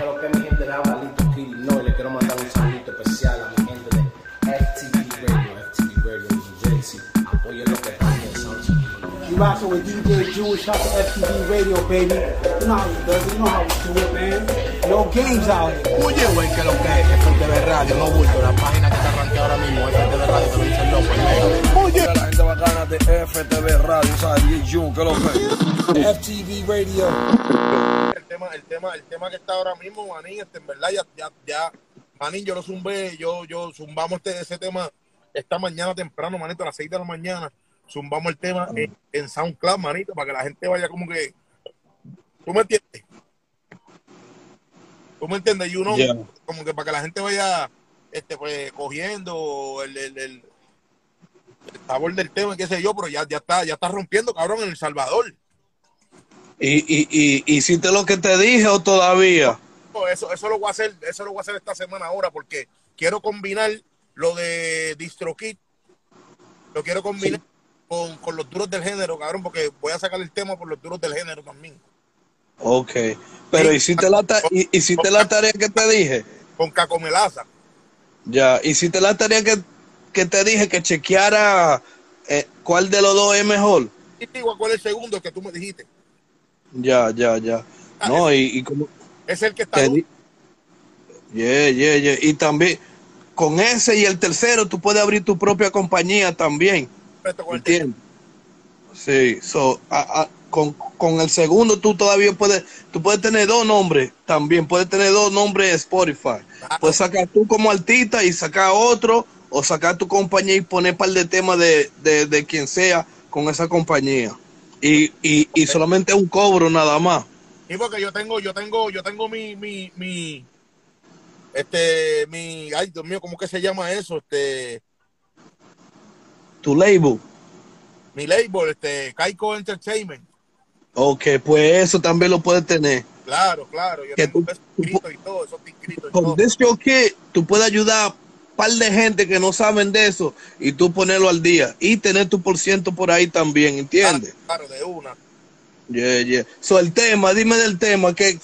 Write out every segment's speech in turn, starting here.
Pero que mi gente de Avalito no, y le quiero mandar un saludito especial a mi gente de FTV Radio, FTV Radio New Jersey. Apoyen lo que están You rockin' with DJ Jewish, shout to FTV Radio, baby. You know how we do it, you know how we do it, man. No games out here. Oye, güey, que lo que es FTV Radio, no bulto, la página que está arranqueada ahora mismo, FTV Radio, te lo dice el loco, Bacana de FTV Radio, ¿sabes? Jun, que lo que FTV Radio. El tema, el tema, el tema que está ahora mismo, manín, este, en verdad, ya, ya, ya, manín, yo lo zumbé, yo, yo zumbamos este, ese tema esta mañana temprano, manito, a las 6 de la mañana zumbamos el tema en, en, SoundCloud, manito, para que la gente vaya como que. ¿Tú me entiendes? ¿Tú me entiendes? Y uno, como que para que la gente vaya este pues cogiendo el, el, el, sabor del tema, qué sé yo, pero ya, ya está, ya está rompiendo, cabrón, en El Salvador. ¿Y, y, y hiciste lo que te dije o todavía? eso, eso lo voy a hacer, eso lo voy a hacer esta semana ahora, porque quiero combinar lo de DistroKit, lo quiero combinar con, con, los duros del género, cabrón, porque voy a sacar el tema por los duros del género también. Ok, pero hiciste, la, hiciste la tarea que te dije. Con Cacomelaza. Ya, hiciste la tarea que, que te dije que chequeara eh, cuál de los dos es mejor. Digo, cuál es el segundo que tú me dijiste. Ya, ya, ya. Ah, no, y, y, como. Es el que está. Yeah, yeah, yeah. Y también, con ese y el tercero, tú puedes abrir tu propia compañía también. ¿Entiendes? Sí, so, con, con, el segundo tú todavía puedes, tú puedes tener dos nombres también, puedes tener dos nombres de Spotify. Puedes sacar tú como artista y sacar otro, o sacar tu compañía y poner par de temas de, de, quien sea con esa compañía. Y, y, y solamente un cobro nada más. Y porque yo tengo, yo tengo, yo tengo mi, mi, mi, este, mi, ay Dios mío, ¿cómo que se llama eso? Este, tu label. Mi label, este, Kaiko Entertainment. Ok, pues eso también lo puedes tener. Claro, claro. Yo que tengo tú, escrito y todo, eso inscrito y con todo. Tú puedes ayudar par de gente que no saben de eso y tú ponerlo al día y tener tu por ciento por ahí también, ¿entiendes? Claro, claro, de una. Yeah, yeah. So, el tema, dime del tema, que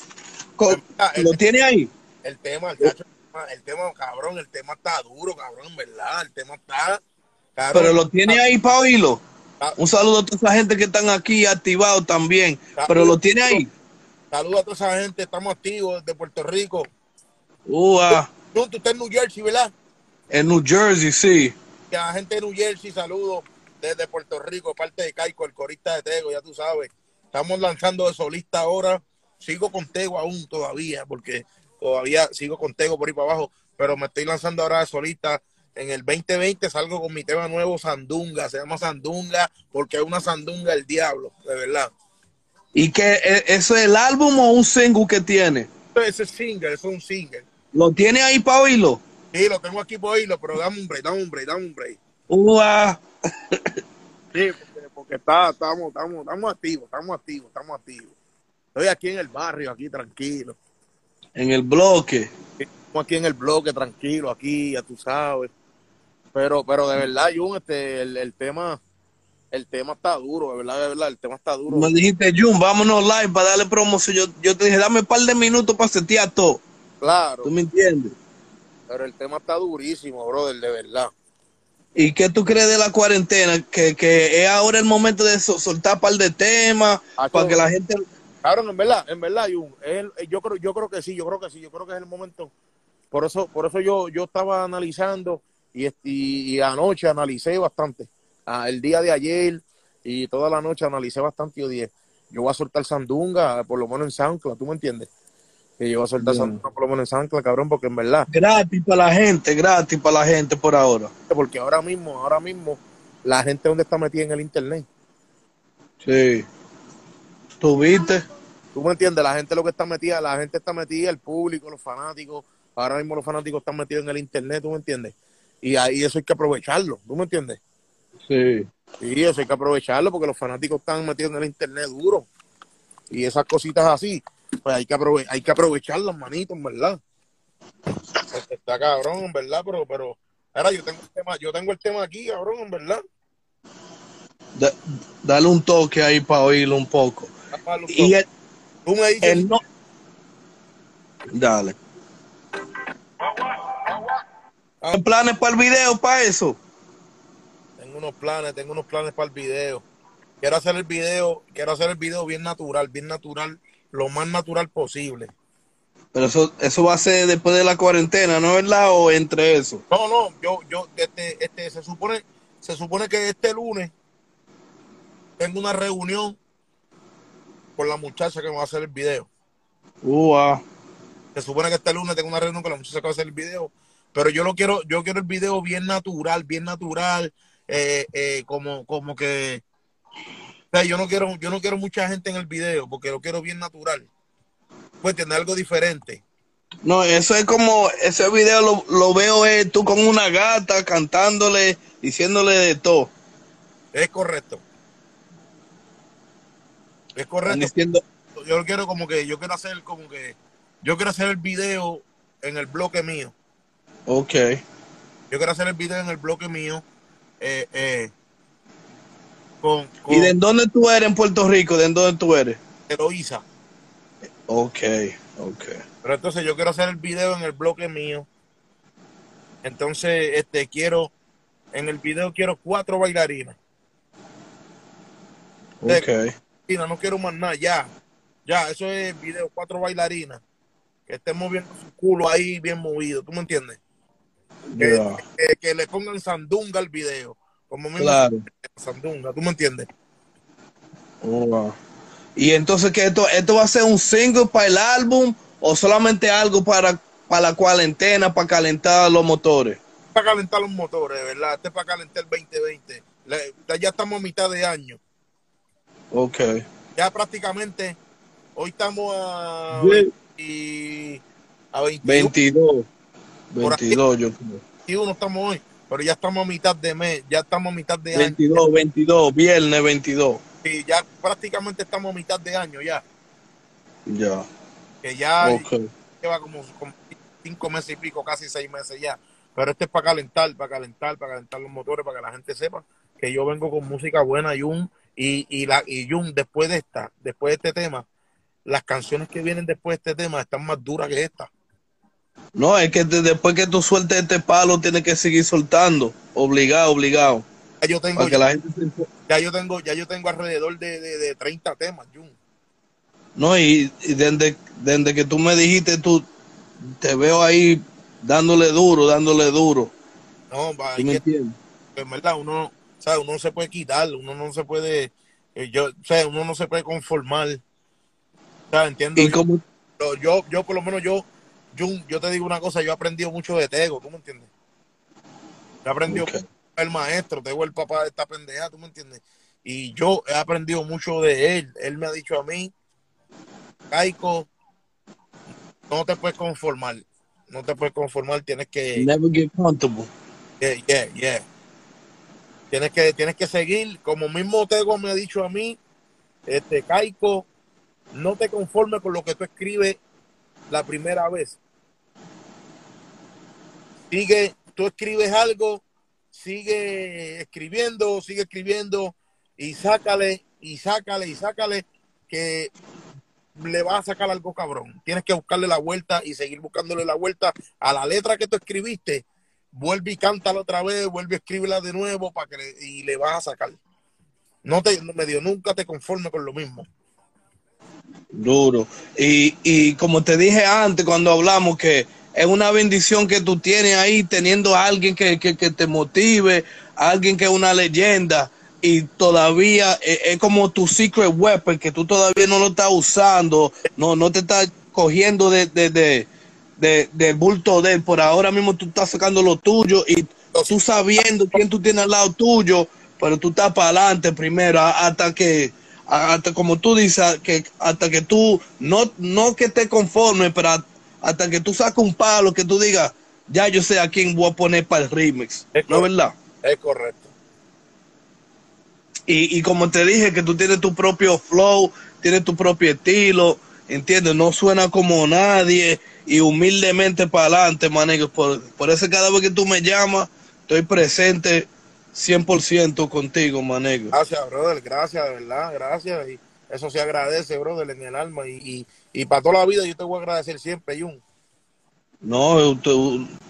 ¿lo tiene ahí? El tema, el, tema, cabrón, el tema está duro, cabrón, ¿verdad? El tema está pero lo tiene ahí para oírlo. Un saludo a toda esa gente que están aquí activados también. Pero lo tiene ahí. Saludos a toda esa gente, estamos activos de Puerto Rico. Ua. Tú, tú estás en New Jersey, ¿verdad? En New Jersey, sí. A la gente de New Jersey, saludos desde Puerto Rico, parte de Caico, el corista de Tego, ya tú sabes. Estamos lanzando de solista ahora. Sigo con Tego aún todavía, porque todavía sigo con Tego por ahí para abajo, pero me estoy lanzando ahora de solista en el 2020 salgo con mi tema nuevo, Sandunga. Se llama Sandunga porque es una Sandunga el diablo, de verdad. ¿Y qué? E, eso es el álbum o un single que tiene? Ese es single, eso es un single. ¿Lo tiene ahí para oírlo? Sí, lo tengo aquí para oírlo, pero dame un break, dame un break, dame un break. Ua. sí, porque, está, estamos, estamos, estamos activos, estamos activos, estamos activos. Estoy aquí en el barrio, aquí tranquilo. En el bloque. Estamos aquí en el bloque, tranquilo, aquí, ya tú sabes. Pero, pero de verdad, Jun, este, el, tema, el tema está duro, de verdad, de verdad, el tema está duro. Me dijiste, Jun, vámonos live para darle promoción. Yo, yo te dije, dame un par de minutos para setear todo. Claro. ¿Tú me entiendes? Pero el tema está durísimo, brother, de verdad. ¿Y qué tú crees de la cuarentena? Que, que es ahora el momento de soltar un par de temas para que la gente... Claro, en verdad, en verdad, Jun, yo creo, yo creo que sí, yo creo que sí, yo creo que es el momento. Por eso, por eso yo, yo estaba analizando y, anoche analicé bastante. Ah, el día de ayer y toda la noche analicé bastante. Yo dije, yo voy a soltar Sandunga, por lo menos en Sancla, ¿tú me entiendes? Que yo voy a soltar Sandunga por lo menos en Sancla, cabrón, porque en verdad. Gratis para la gente, gratis para la gente por ahora. Porque ahora mismo, ahora mismo, la gente donde está metida en el internet. Sí. ¿Tú viste? ¿Tú me entiendes? La gente lo que está metida, la gente está metida, el público, los fanáticos. Ahora mismo los fanáticos están metidos en el internet, ¿tú me entiendes? Y ahí eso hay que aprovecharlo, ¿tú me entiendes? Sí. Sí, eso hay que aprovecharlo porque los fanáticos están metidos en el internet duro. Y esas cositas así, pues hay que, aprove hay que aprovecharlas, manitos, ¿verdad? Está cabrón, en verdad, pero, pero, ahora yo tengo el tema, yo tengo el tema aquí, cabrón, en verdad. dale un toque ahí para oírlo un poco. Y el, Tú me dices, el, no, Dale. ¿Hay planes para el video, para eso? Tengo unos planes, tengo unos planes para el video. Quiero hacer el video, quiero hacer el video bien natural, bien natural, lo más natural posible. Pero eso, eso va a ser después de la cuarentena, ¿no es verdad? O entre eso. No, no, yo, yo, este, este, se supone, se supone que este lunes tengo una reunión con la muchacha que me va a hacer el video. Uh, Se supone que este lunes tengo una reunión con la muchacha que va a hacer el video. Pero yo lo quiero, yo quiero el video bien natural, bien natural, eh, eh, como, como que yo no quiero, yo no quiero mucha gente en el video porque lo quiero bien natural. Pues tener algo diferente. No, eso es como, ese video lo, lo veo eh, tú con una gata cantándole, diciéndole de todo. Es correcto. Es correcto. Yo quiero como que, yo quiero hacer como que, yo quiero hacer el video en el bloque mío. Ok. Yo quiero hacer el video en el bloque mío. Eh, eh, ¿Y de dónde tú eres en Puerto Rico? ¿De dónde tú eres? Eloísa. Ok, ok. Pero entonces yo quiero hacer el video en el bloque mío. Entonces, este, quiero, en el video quiero cuatro bailarinas. Ok. No quiero más nada, ya. Ya, eso es el video, cuatro bailarinas. Que estén moviendo su culo ahí bien movido, ¿tú me entiendes? Que, le pongan sandunga al video. Como mismo claro. sandunga, ¿tú me entiendes? Oh, y entonces, que esto, ¿esto va a ser un single para el álbum o solamente algo para, para la cuarentena, para calentar los motores? Para calentar los motores, ¿verdad? Este es para calentar el 2020. ya estamos a mitad de año. Ok. Ya prácticamente, hoy estamos a, y, a 22. 22, yo creo. 21 estamos hoy, pero ya estamos a mitad de mes, ya estamos a mitad de 22, año. 22, viernes 22. Sí, ya prácticamente estamos a mitad de año ya. Ya. Que ya lleva como, cinco meses y pico, casi seis meses ya. Pero este es para calentar, para calentar, para calentar los motores, para que la gente sepa que yo vengo con música buena, Jun, y, y, la, y Jun, después de esta, después de este tema, las canciones que vienen después de este tema están más duras que esta. No, es que después que tú sueltes este palo, tienes que seguir soltando. Obligado, obligado. Ya yo tengo, ya, yo tengo, ya yo tengo alrededor de, de, 30 temas, Jun. No, y, desde, desde, que tú me dijiste, tú te veo ahí dándole duro, dándole duro. No, va, me entiendes? En verdad, uno, ¿sabes? uno no se puede quitar, uno no se puede, eh, yo, o uno no se puede conformar. ¿Sabes? Entiendo. ¿Y cómo? Yo, yo, por lo menos, yo, yo te digo una cosa, yo he aprendido mucho de Tego, ¿tú me entiendes? Yo he aprendido el maestro, Tego el papá de esta pendeja, ¿tú me entiendes? Y yo he aprendido mucho de él. Él me ha dicho a mí, Caico, no te puedes conformar. No te puedes conformar, tienes que... Never get comfortable. Yeah, yeah, yeah. Tienes que, tienes que seguir, como mismo Tego me ha dicho a mí, este Caico, no te conformes con lo que tú escribes la primera vez sigue, tú escribes algo, sigue escribiendo, sigue escribiendo y sácale, y sácale, y sácale, que le va a sacar algo cabrón. Tienes que buscarle la vuelta y seguir buscándole la vuelta a la letra que tú escribiste. Vuelve y cántala otra vez, vuelve a escribirla de nuevo para que y le vas a sacar. No te, medio, nunca te conformes con lo mismo. Duro. Y, y como te dije antes cuando hablamos que es una bendición que tú tienes ahí teniendo a alguien que, te motive, alguien que es una leyenda y todavía es, como tu secret weapon que tú todavía no lo estás usando, no, no te estás cogiendo de, de, del bulto de él. Por ahora mismo tú estás sacando lo tuyo y tú sabiendo quién tú tienes al lado tuyo, pero tú estás para adelante primero hasta que hasta como tú dices que hasta que tú no no que te conformes pero hasta que tú saques un palo que tú digas, ya yo sé a quién voy a poner para el remix. ¿No es verdad? Es correcto. Y, como te dije, que tú tienes tu propio flow, tienes tu propio estilo, ¿entiendes? No suena como nadie y humildemente para adelante, manego. Por, por eso cada vez que tú me llamas, estoy presente 100% contigo, manego. Gracias, brother, gracias, de verdad, gracias. Y eso se agradece, brother, en el alma. Y, y para toda la vida yo te voy a agradecer siempre, Jun. No,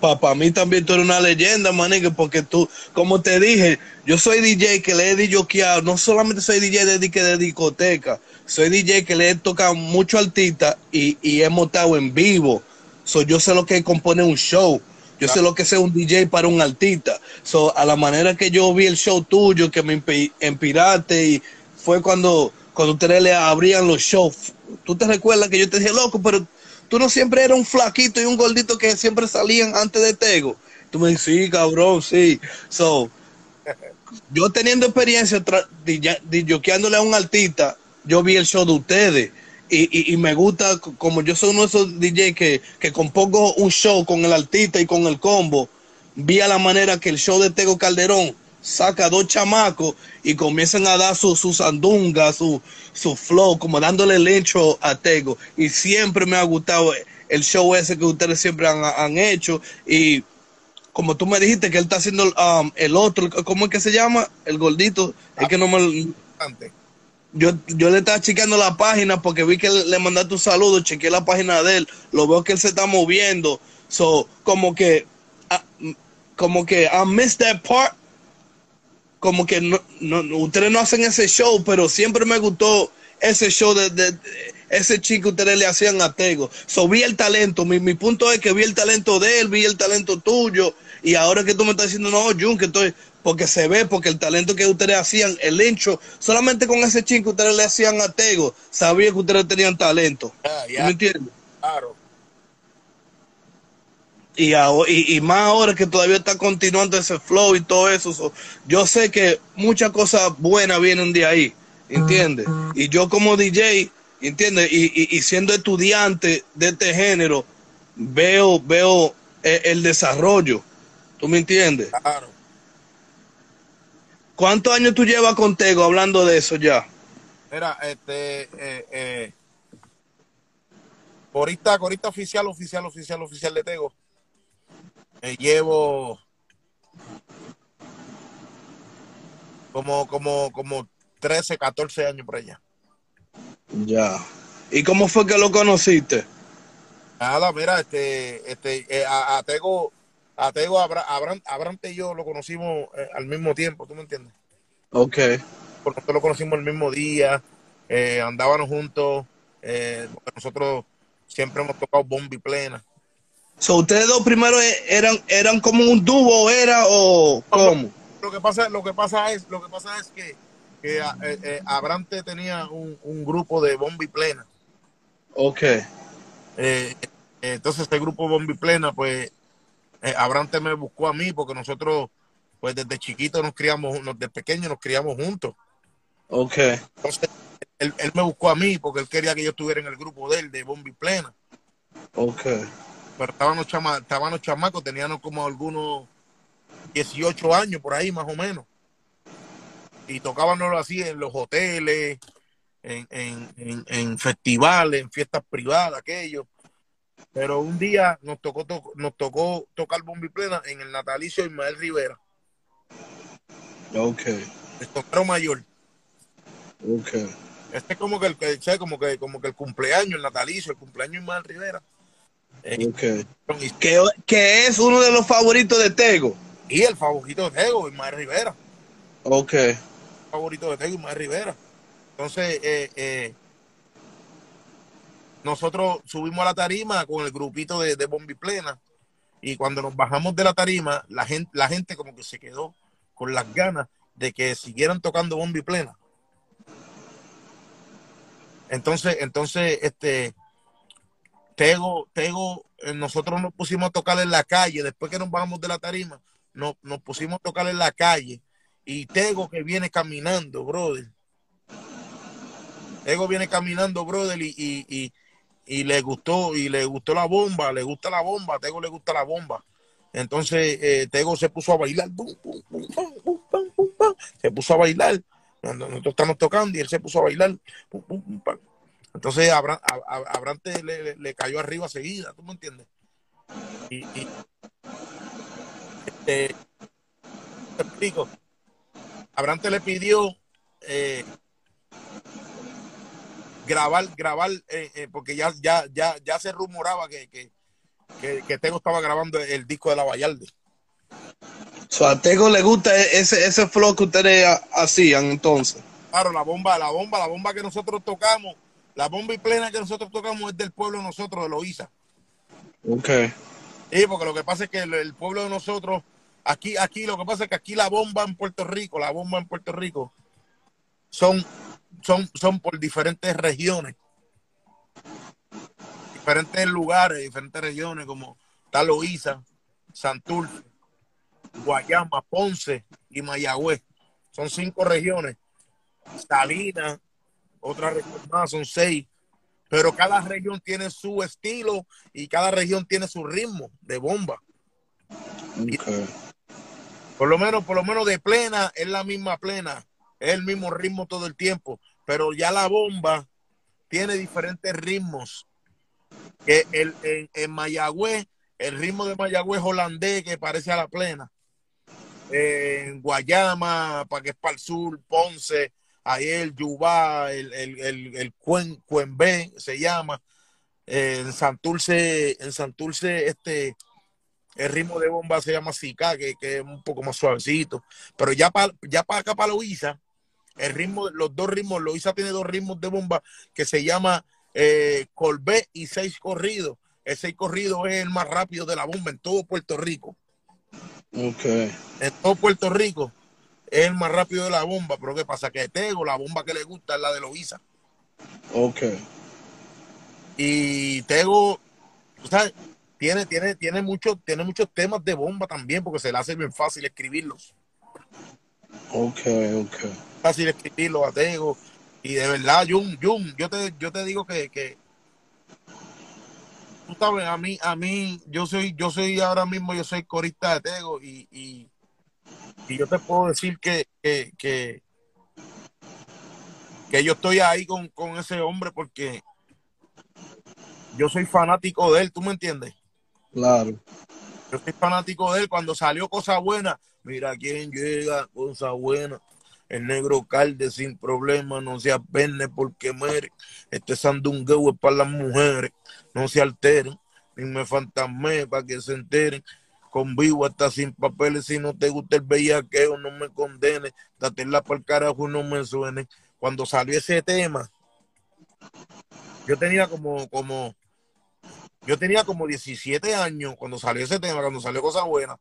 para mí también tú eres una leyenda, manique, porque tú, como te dije, yo soy DJ que le he dicho no solamente soy DJ de, de discoteca, soy DJ que le he tocado mucho artista y, y hemos estado en vivo. So, yo sé lo que compone un show. Yo sé lo que es un DJ para un artista. So, a la manera que yo vi el show tuyo, que me inspiraste, y fue cuando, cuando ustedes le abrían los shows. Tú te recuerdas que yo te dije, loco, pero tú no siempre eras un flaquito y un gordito que siempre salían antes de Tego. Tú me dices, sí, cabrón, sí. So, yo teniendo experiencia DJándole a un artista, yo vi el show de ustedes. Y, y, me gusta, como yo soy uno de esos DJ que, que compongo un show con el artista y con el combo, vi a la manera que el show de Tego Calderón saca dos chamacos y comienzan a dar su, su sandunga, su, su flow, como dándole el hecho a Tego. Y siempre me ha gustado el show ese que ustedes siempre han, hecho. Y como tú me dijiste que él está haciendo um, el otro, ¿cómo es que se llama? El gordito. es que no me... Yo, yo le estaba chequeando la página porque vi que le, mandaste un saludo, chequeé la página de él, lo veo que él se está moviendo. So, como que, ah, como que I missed that part como que no, no, ustedes no hacen ese show, pero siempre me gustó ese show de, ese chico ustedes le hacían a Tego. So, vi el talento, mi, mi, punto es que vi el talento de él, vi el talento tuyo, y ahora que tú me estás diciendo, no, Jun, que estoy, porque se ve, porque el talento que ustedes hacían, el hincho, solamente con ese chico ustedes le hacían a Tego, sabía que ustedes tenían talento. Ah, ¿Me entiendes? Claro y, y, más ahora que todavía está continuando ese flow y todo eso, yo sé que muchas cosas buenas vienen de ahí, ¿entiendes? Y yo como DJ, ¿entiendes? Y, y, siendo estudiante de este género, veo, veo el, el, desarrollo, ¿tú me entiendes? Claro. ¿Cuántos años tú llevas con Tego hablando de eso ya? Mira, este, eh, eh, ahorita, ahorita oficial, oficial, oficial, oficial de Tego llevo como, como, como 13, 14 años por allá. Ya. ¿Y cómo fue que lo conociste? Nada, mira, este, este, eh, a, Tego, a Tego, Abraham, y yo lo conocimos eh, al mismo tiempo, ¿tú me entiendes? Ok. Porque nosotros lo conocimos el mismo día, eh, andábamos juntos, nosotros siempre hemos tocado bombi plena. So, ustedes dos primero eran, eran como un dúo, era o cómo? Lo que pasa, lo que pasa es, lo que pasa es que, que eh, eh, Abrante tenía un, grupo de bombi plena. Ok. Eh, entonces este grupo bombi plena, pues Abrante me buscó a mí porque nosotros, pues desde chiquitos nos criamos, desde pequeños nos criamos juntos. Ok. Entonces él, él, me buscó a mí porque él quería que yo estuviera en el grupo de él, de bombi plena. Ok pero estaban los, chama, estaban los chamacos, tenían como algunos 18 años por ahí más o menos. Y tocábamos así en los hoteles, en, en, en, festivales, en fiestas privadas, aquello. Pero un día nos tocó, nos tocó tocar bombi plena en el natalicio de Ismael Rivera. Ok. El mayor. Ok. Este es como que el, como que, como que el cumpleaños, el natalicio, el cumpleaños de Ismael Rivera. Okay. Que, es uno de los favoritos de Tego. Y el favorito de Tego, Ismael Rivera. Ok. favorito de Tego, Ismael Rivera. Entonces, eh, eh, nosotros subimos a la tarima con el grupito de, de Bombi Plena. Y cuando nos bajamos de la tarima, la gente, la gente como que se quedó con las ganas de que siguieran tocando Bombi Plena. Entonces, entonces, este, Tego, Tego, eh, nosotros nos pusimos a tocar en la calle, después que nos bajamos de la tarima, nos, nos pusimos a tocar en la calle. Y Tego que viene caminando, brother. Tego viene caminando, brother, y, y, y, le gustó, y le gustó la bomba, le gusta la bomba, Tego le gusta la bomba. Entonces eh, Tego se puso a bailar, se puso a bailar. Nosotros estamos tocando y él se puso a bailar. Entonces Abraham, Abrante le, cayó arriba seguida, ¿tú me entiendes? Y, este, te explico. Abrante le pidió eh, grabar, grabar, eh, eh, porque ya, ya, ya, ya se rumoraba que, que, que, Tego estaba grabando el disco de la Vallarde. a Tego le gusta e, ese, ese flow que ustedes hacían entonces. Claro, la bomba, la bomba, la bomba que nosotros tocamos, la bomba y plena que nosotros tocamos es del pueblo de nosotros, de Loíza. Ok. Sí, porque lo que pasa es que el, pueblo de nosotros, aquí, aquí, lo que pasa es que aquí la bomba en Puerto Rico, la bomba en Puerto Rico, son, son, son por diferentes regiones. Diferentes lugares, diferentes regiones, como tal Loíza, Santurce, Guayama, Ponce y Mayagüez. Son cinco regiones. Salinas, otra región más, son seis pero cada región tiene su estilo y cada región tiene su ritmo de bomba. Por lo menos, por lo menos de plena es la misma plena, es el mismo ritmo todo el tiempo, pero ya la bomba tiene diferentes ritmos. Que el, en, en Mayagüez, el ritmo de Mayagüez holandés que parece a la plena. En Guayama, para que es para el sur, Ponce, ahí el Yubá, el, el, el, el Cuen, Cuenbe, se llama. en Santurce, en Santurce, este, el ritmo de bomba se llama Zika, que, que, es un poco más suavecito. Pero ya para ya para acá, para Loiza, el ritmo, los dos ritmos, Loiza tiene dos ritmos de bomba que se llama eh, Colbé y seis corridos. El seis corrido es el más rápido de la bomba en todo Puerto Rico. Ok. En todo Puerto Rico es el más rápido de la bomba, pero ¿qué pasa? Que Tego, la bomba que le gusta es la de Loiza. Ok. Y Tego, ¿sabes? Tiene, tiene, tiene, mucho, tiene muchos temas de bomba también, porque se le hace bien fácil escribirlos. Ok, ok. Fácil escribirlos a Tego. Y de verdad, Jun, Jun, yo te, yo te digo que, que tú sabes, a mí, a mí, yo soy, yo soy ahora mismo, yo soy corista de Tego y, y y yo te puedo decir que, que, que, yo estoy ahí con, ese hombre porque yo soy fanático de él, ¿tú me entiendes? Claro. Yo soy fanático de él. Cuando salió Cosa Buena, mira quién llega, Cosa Buena. El negro calde sin problema, no se apene porque muere. Este sandungueo es para las mujeres, no se alteren, ni me fantasme para que se enteren convivo hasta sin papeles. Si no te gusta el bellaqueo, no me condene. la para el carajo, no me suene. Cuando salió ese tema, yo tenía como, como, yo tenía como 17 años cuando salió ese tema, cuando salió Cosa Buena.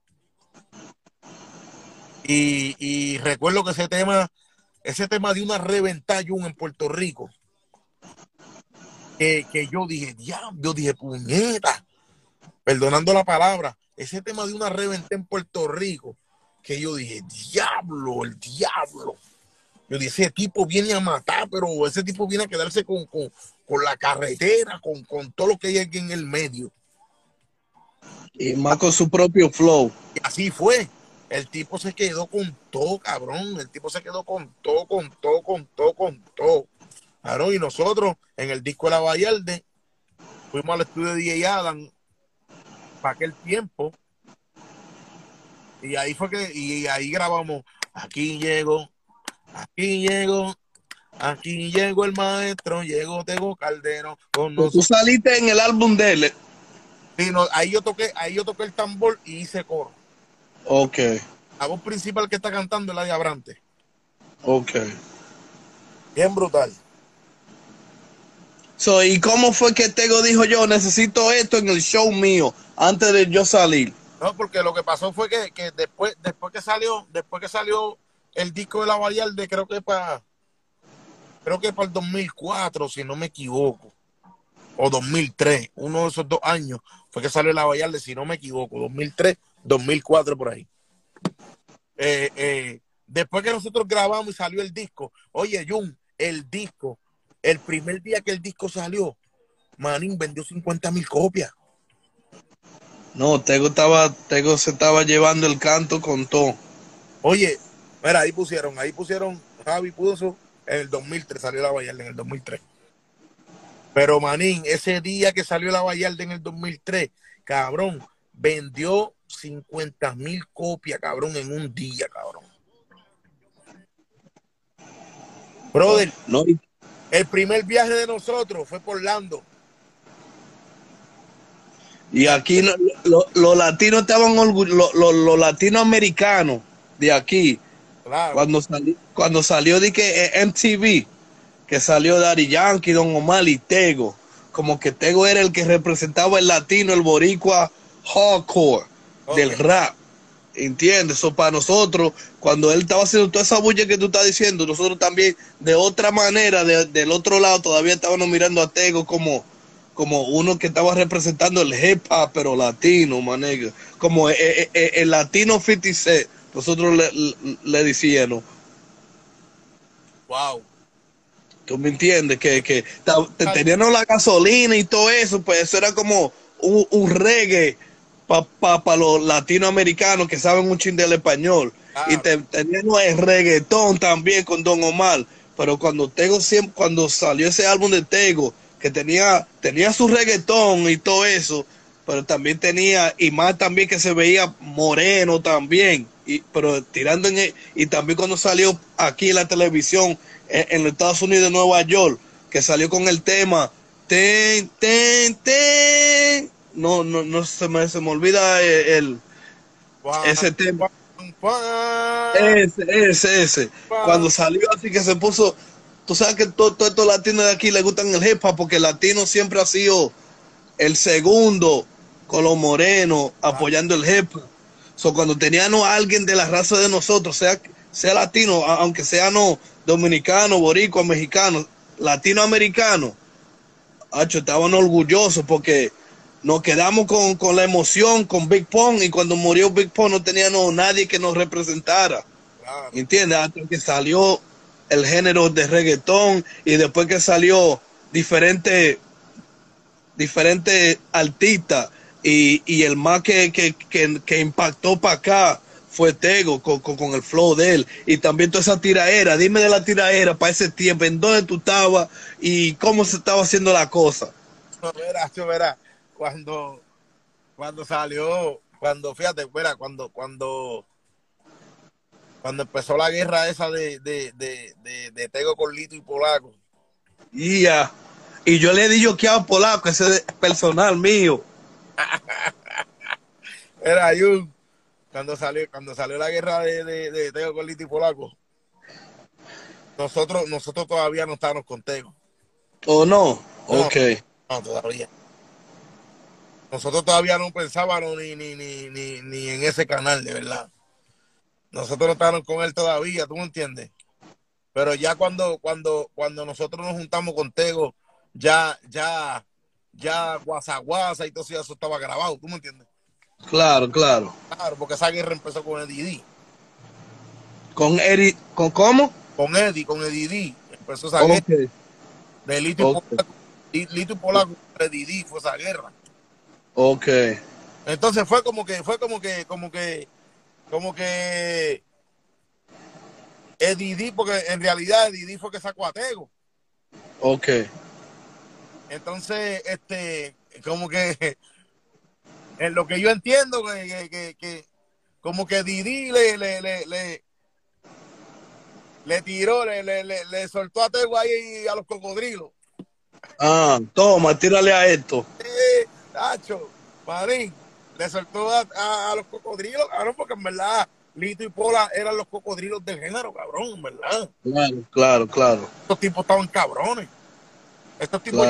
Y, recuerdo que ese tema, ese tema de una reventallón en Puerto Rico. Que, que yo dije, diablo, yo dije, puñeta, perdonando la palabra, ese tema de una reventa en Puerto Rico, que yo dije, diablo, el diablo. Yo dije, ese tipo viene a matar, pero ese tipo viene a quedarse con, la carretera, con, todo lo que hay aquí en el medio. Y más con su propio flow. Y así fue. El tipo se quedó con todo, cabrón. El tipo se quedó con todo, con todo, con todo, con todo. Claro, y nosotros en el disco de la Vallarde fuimos al estudio de DJ Adam aquel tiempo. Y ahí fue que, y ahí grabamos, aquí llego, aquí llego, aquí llegó el maestro, llegó Tego Caldero con Tú saliste en el álbum de él. Sí, no, ahí yo toqué, ahí yo toqué el tambor y hice coro. Ok. La voz principal que está cantando es la de Abrante. Ok. Bien brutal. ¿Y cómo fue que Tego dijo yo necesito esto en el show mío antes de yo salir? No, porque lo que pasó fue que, después, después que salió, después que salió el disco de la Vallarde, creo que para creo que para el 2004, si no me equivoco, o 2003, uno de esos dos años fue que salió la Vallarde, si no me equivoco, 2003, 2004 por ahí. Eh, eh, después que nosotros grabamos y salió el disco, oye, Jun, el disco el primer día que el disco salió, Manning vendió 50 mil copias. No, Tego, estaba, Tego se estaba llevando el canto con todo. Oye, mira, ahí pusieron, ahí pusieron, Javi puso en el 2003, salió la Vallarde en el 2003. Pero Manín, ese día que salió la Vallarde en el 2003, cabrón, vendió 50 mil copias, cabrón, en un día, cabrón. Brother, no, El primer viaje de nosotros fue por Lando. Y aquí los latinos estaban orgullosos, los latinoamericanos de aquí, cuando, salió, cuando salió de que eh, MTV, que salió Daddy Yankee, Don Omar y Tego, como que Tego era el que representaba el latino, el boricua hardcore del rap. ¿Entiendes? Eso para nosotros, cuando él estaba haciendo toda esa bulla que tú estás diciendo, nosotros también, de otra manera, del otro lado, todavía estábamos mirando a Tego como, como uno que estaba representando el hip hop, pero latino, manega. Como el, eh, eh, eh, el, latino 56, nosotros le, le, decíamos. Wow. ¿Tú me entiendes? Que, que teníamos la gasolina y todo eso, pues eso era como un, un reggae para los latinoamericanos que saben un ching del español. Y teníamos el reggaetón también con Don Omar. Pero cuando Tego siempre, cuando salió ese álbum de Tego, que tenía, tenía su reggaetón y todo eso, pero también tenía, y más también que se veía moreno también, y, pero tirando en, y también cuando salió aquí en la televisión en, los Estados Unidos de Nueva York, que salió con el tema, ten, ten, ten, no, no, no se me, se me olvida el, ese tema. Ese, ese, ese. Cuando salió así que se puso tú sabes que todos estos latinos de aquí les gustan el hip hop porque el latino siempre ha sido el segundo con los morenos apoyando el hip hop. So, cuando teníamos a alguien de la raza de nosotros, sea, sea latino, aunque sea no dominicano, boricua, mexicano, latinoamericano, estaban orgullosos porque nos quedamos con, la emoción, con Big Pong, y cuando murió Big Pong no teníamos nadie que nos representara. ¿Entiendes? Hasta que salió el género de reggaetón y después que salió diferentes diferente artistas y, y, el más que, que, impactó para acá fue Tego con, con, el flow de él y también toda esa tiraera, dime de la tiraera para ese tiempo, en dónde tú estabas y cómo se estaba haciendo la cosa. Verás, verás, cuando, cuando salió, cuando, fíjate, verá, cuando, cuando cuando empezó la guerra esa de, de, de, de, Tego con Lito y Polaco. Y ya. Y yo le di yo que a Polaco, ese es personal mío. Era yo. Cuando salió, cuando salió la guerra de, de, Tego con Lito y Polaco. Nosotros, nosotros todavía no estábamos con Tego. ¿O no? ok. No, todavía. Nosotros todavía no pensábamos ni, ni, ni, ni, ni en ese canal, de verdad. Nosotros no estábamos con él todavía, ¿tú me entiendes? Pero ya cuando, cuando, cuando nosotros nos juntamos con Tego, ya, ya, ya guasa y todo eso estaba grabado, ¿tú me entiendes? Claro, claro. Claro, porque esa guerra empezó con Eddie ¿Con Eddie? ¿Con cómo? Con Eddie, con Eddie Empezó esa guerra. De Lito y Lito Polaco, Eddie fue esa guerra. Ok. Entonces fue como que, fue como que, como que como que Eddie porque en realidad Eddie fue que sacó a Tego. Ok. Entonces, este, como que en lo que yo entiendo, que, que, como que Didi le, le, le, le, le tiró, le, le, le, soltó a Tego ahí a los cocodrilos. Ah, toma, tírale a esto. Sí, Tacho, Marín le soltó a, los cocodrilos, cabrón, porque en verdad Lito y Pola eran los cocodrilos del género, cabrón, en verdad. Claro, claro, claro. Estos tipos estaban cabrones. Estos tipos,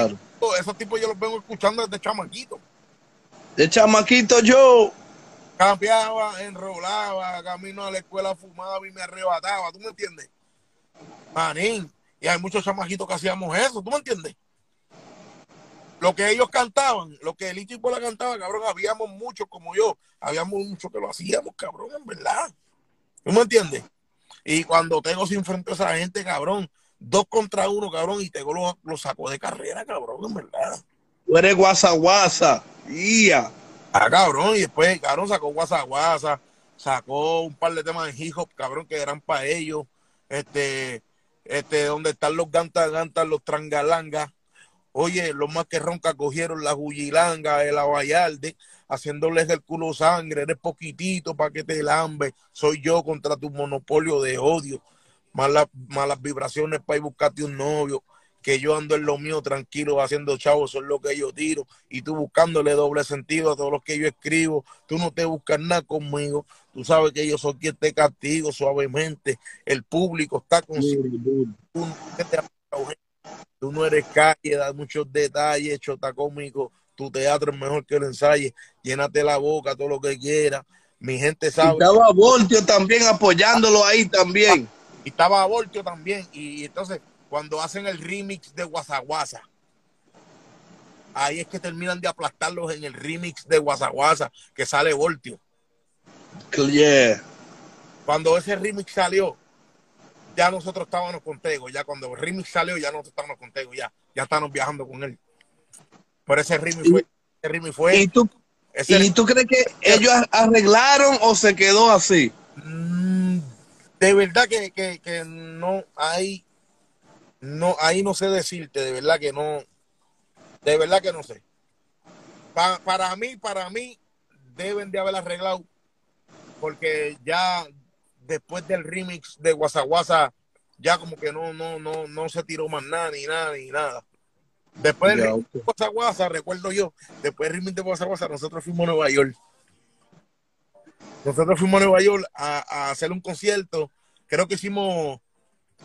esos tipos yo los vengo escuchando desde chamaquito. De chamaquito yo. Cambiaba, enrolaba, camino a la escuela fumaba y me arrebataba, ¿tú me entiendes? Manín, y hay muchos chamaquitos que hacíamos eso, ¿tú me entiendes? Lo que ellos cantaban, lo que Lito y Pola cantaban, cabrón, habíamos muchos como yo, habíamos muchos que lo hacíamos, cabrón, en verdad. ¿Tú me entiendes? Y cuando Tego se enfrentó a esa gente, cabrón, dos contra uno, cabrón, y Tego lo, sacó de carrera, cabrón, en verdad. Tú eres guasa guasa, yeah. Ah, cabrón, y después, cabrón, sacó guasa guasa, sacó un par de temas de hip hop, cabrón, que eran para ellos. Este, este, donde están los gantas, gantas, los trangalangas, Oye, los más que ronca cogieron la Guyilanga, el Abayalde, haciéndoles el culo sangre, eres poquitito para que te lambe, soy yo contra tu monopolio de odio, malas, malas vibraciones para ir buscarte un novio, que yo ando en lo mío tranquilo haciendo chavos, eso es lo que yo tiro, y tú buscándole doble sentido a todo lo que yo escribo, tú no te buscas nada conmigo, tú sabes que yo soy quien te castigo suavemente, el público está con tú, no eres calle, da muchos detalles, chota cómico, tu teatro es mejor que el ensayo, llénate la boca, todo lo que quieras, mi gente sabe. estaba Voltio también apoyándolo ahí también. Y estaba Voltio también, y entonces cuando hacen el remix de Guasaguasa. Ahí es que terminan de aplastarlos en el remix de Guasaguasa, que sale Voltio. Yeah. Cuando ese remix salió, ya nosotros estábamos con Tego. Ya cuando el remix salió, ya nosotros estábamos con Tego. Ya, ya estábamos viajando con él. Pero ese remix fue. Ese fue ¿Y tú, ¿y tú crees que ellos arreglaron o se quedó así? Mm, de verdad que, que, que no hay no, ahí no sé decirte, de verdad que no, de verdad que no sé. para mí, para mí, deben de haber arreglado, porque ya después del remix de Guasaguasa, ya como que no, no, no, no se tiró más nada, ni nada, ni nada. Después del remix de Guasaguasa, recuerdo yo, después del remix de Guasaguasa, nosotros fuimos a Nueva York. Nosotros fuimos a Nueva York a, a hacer un concierto. Creo que hicimos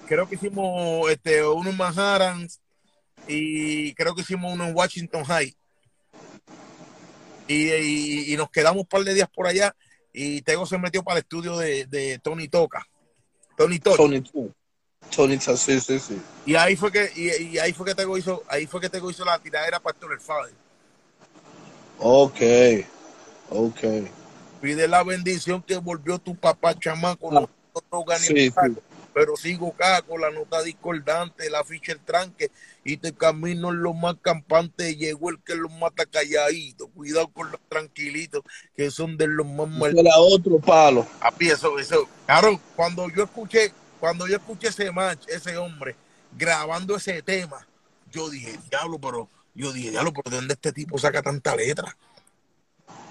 creo que hicimos este, uno en Manhattan y creo que hicimos uno en Washington High. Y, nos quedamos un par de días por allá y Tego se metió para el estudio de, Tony Toca. Tony Toca. Tony, Tony, sí, sí, sí. Y ahí fue que, y, ahí fue que Tego hizo, ahí fue que Tego hizo la tiradera para el Fader. Ok, ok. Pide la bendición que volvió tu papá chamaco, ah, sí, pero sigo acá con la nota discordante, la ficha el tranque, y te camino en los más campantes, llegó el que los mata calladito, cuidado con los tranquilitos, que son de los más muertos. Era otro palo. A eso, eso. Claro, cuando yo escuché, cuando yo escuché ese match, ese hombre, grabando ese tema, yo dije, diablo, pero, yo dije, diablo, ¿por dónde este tipo saca tanta letra?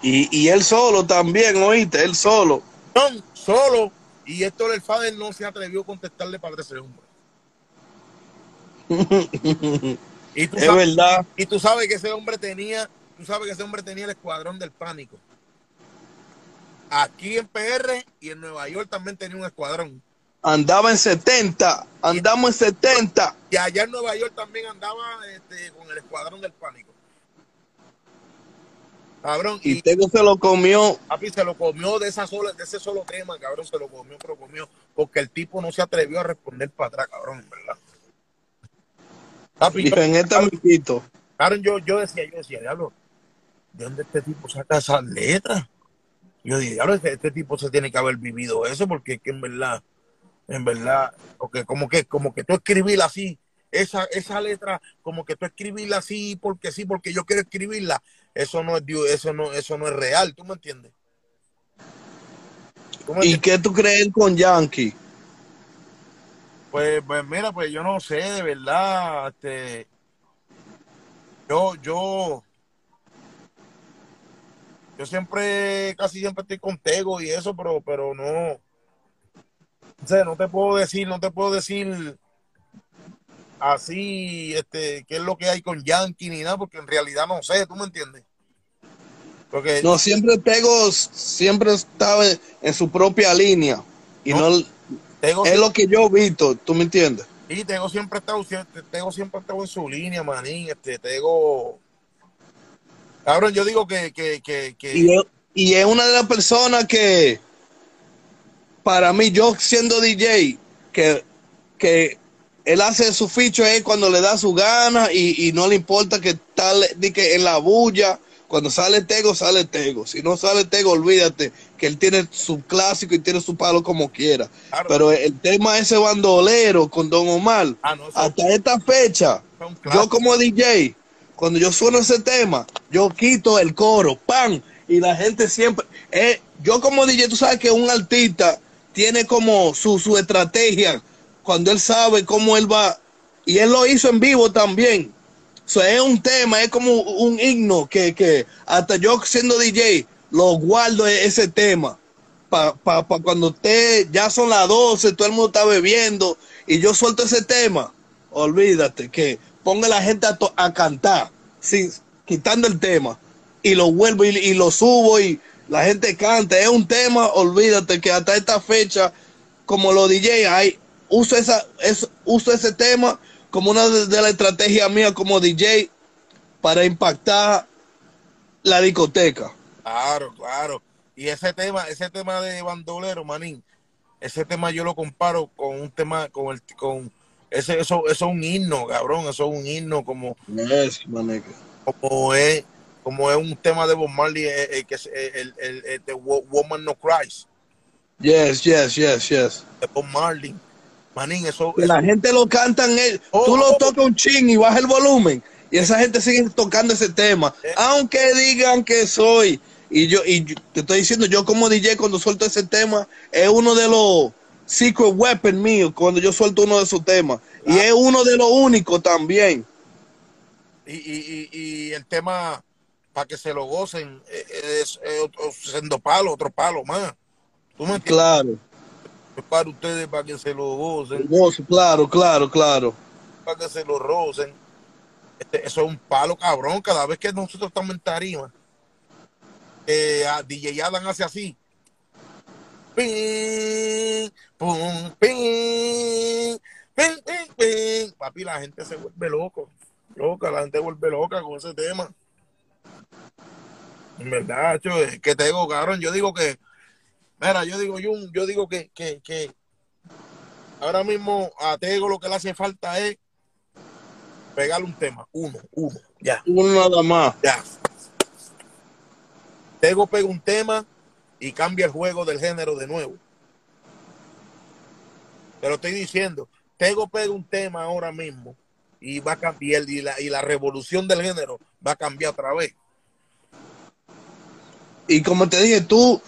Y, y él solo también, oíste, él solo. No, solo, y esto el Fader no se atrevió a contestarle para ese hombre. Y tú es verdad. Y tú sabes que ese hombre tenía, tú sabes que ese hombre tenía el escuadrón del pánico. Aquí en PR y en Nueva York también tenía un escuadrón. Andaba en 70, andamos en 70. Y allá en Nueva York también andaba este, con el escuadrón del pánico. Cabrón, y, Tego se lo comió. Papi, se lo comió de, esa sola, de ese solo tema, cabrón, se lo comió, pero comió, porque el tipo no se atrevió a responder para atrás, cabrón, verdad. Papi, en este amiguito. Cabrón, yo, yo decía, yo decía, diablo, ¿de dónde este tipo saca esas letras? Yo dije, diablo, este, este, tipo se tiene que haber vivido eso, porque es que en verdad, en verdad, porque como que, como que tú escribirla así, esa, esa letra, como que tú escribirla así porque sí, porque yo quiero escribirla, eso no es eso no, eso no es real, ¿tú me entiendes? ¿Y qué tú crees con Yankee? Pues, pues mira, pues yo no sé, de verdad, este, yo, yo, yo siempre, casi siempre estoy con Tego y eso, pero, pero no, o sea, no te puedo decir, no te puedo decir así, este, qué es lo que hay con Yankee ni nada, porque en realidad no sé, ¿tú me entiendes? Porque no, siempre Tego siempre estaba en su propia línea y no, es lo que yo he visto, ¿tú me entiendes? Y Tego siempre está Tego siempre estado en su línea, manín, este, Tego... Cabrón, yo digo que... que, que, Y, es, y es una de las personas que, para mí, yo siendo DJ, que, que él hace su ficho es cuando le da su gana y, no le importa que tal que en la bulla. Cuando sale Tego, sale Tego. Si no sale Tego, olvídate que él tiene su clásico y tiene su palo como quiera. Pero el tema ese bandolero con Don Omar, ah, hasta esta fecha, yo como DJ, cuando yo sueno ese tema, yo quito el coro, ¡pam! Y la gente siempre... Eh, yo como DJ, tú sabes que un artista tiene como su, su estrategia cuando él sabe cómo él va, y él lo hizo en vivo también. Es un tema, es como un himno que, que hasta yo siendo DJ lo guardo e-, ese tema. Para pa, pa cuando usted ya son las 12, todo el mundo está bebiendo y yo suelto ese tema. olvídate que ponga la gente a, cantar, sin, quitando el tema, y lo vuelvo y, lo subo y la gente canta. Es un tema, olvídate que hasta esta fecha, como lo DJ, hay, uso, esa, es, uso ese tema como una de, las estrategias mías como DJ para impactar la discoteca. Claro, claro. Y ese tema, ese tema de bandolero, manín, ese tema yo lo comparo con un tema, con el, con ese, eso, eso es un himno, cabrón, eso es un himno como, como es, como es un tema de Bob Marley, eh, eh, eh, el, el, el, de Woman No Cries. Yes, yes, yes, yes. De Bob Marley. Manín, eso, La gente lo canta en él. Tú lo oh. tocas un ching y baja el volumen. Y esa gente sigue tocando ese tema. Aunque digan que soy y yo, y te estoy diciendo, yo como DJ cuando suelto ese tema, es uno de los secret weapons míos cuando yo suelto uno de esos temas. Y es uno de los únicos también. Y, y, y, el tema, para que se lo gocen, es, siendo palo, otro palo más. ¿Tú me Claro. Para ustedes, para que se lo gocen. Claro, claro, claro. Para que se lo rocen. Este, eso es un palo cabrón. Cada vez que nosotros estamos en tarima, eh, a DJ Adam hace así. Ping, pum, ping, ping, ping, ping. Papi, la gente se vuelve loco. Loca, la gente vuelve loca con ese tema. En verdad, yo, que te digo, cabrón, yo digo que, mira, yo digo, yo, yo digo que, que, que ahora mismo a Tego lo que le hace falta es pegarle un tema, uno, uno, ya. Uno nada más. Ya. Tego pega un tema y cambia el juego del género de nuevo. Te lo estoy diciendo. Tego pega un tema ahora mismo y va a cambiar y la, y la revolución del género va a cambiar otra vez. Y como te dije, tú,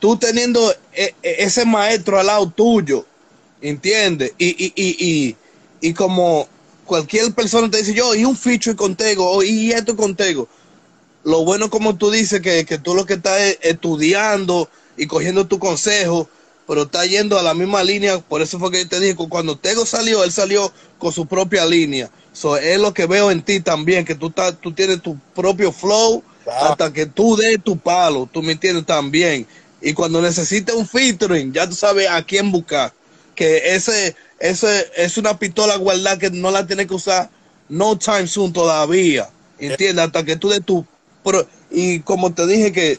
tú teniendo e, e, ese maestro al lado tuyo, ¿entiendes? Y, y, y, y, como cualquier persona te dice, yo, y un feature con Tego, y esto con Tego lo bueno como tú dices que, tú lo que estás estudiando y cogiendo tu consejo, pero está yendo a la misma línea, por eso fue que te dije, cuando Tego salió, él salió con su propia línea. So, es lo que veo en ti también, que tú, estás, tú tienes tu propio flow hasta que tú des tu palo, tú me entiendes también. Y cuando necesites un featuring, ya tú sabes a quién buscar. Que ese, ese es una pistola guardada que no la tienes que usar no time soon todavía. ¿Entiendes? Hasta que tú des tu pero, y como te dije que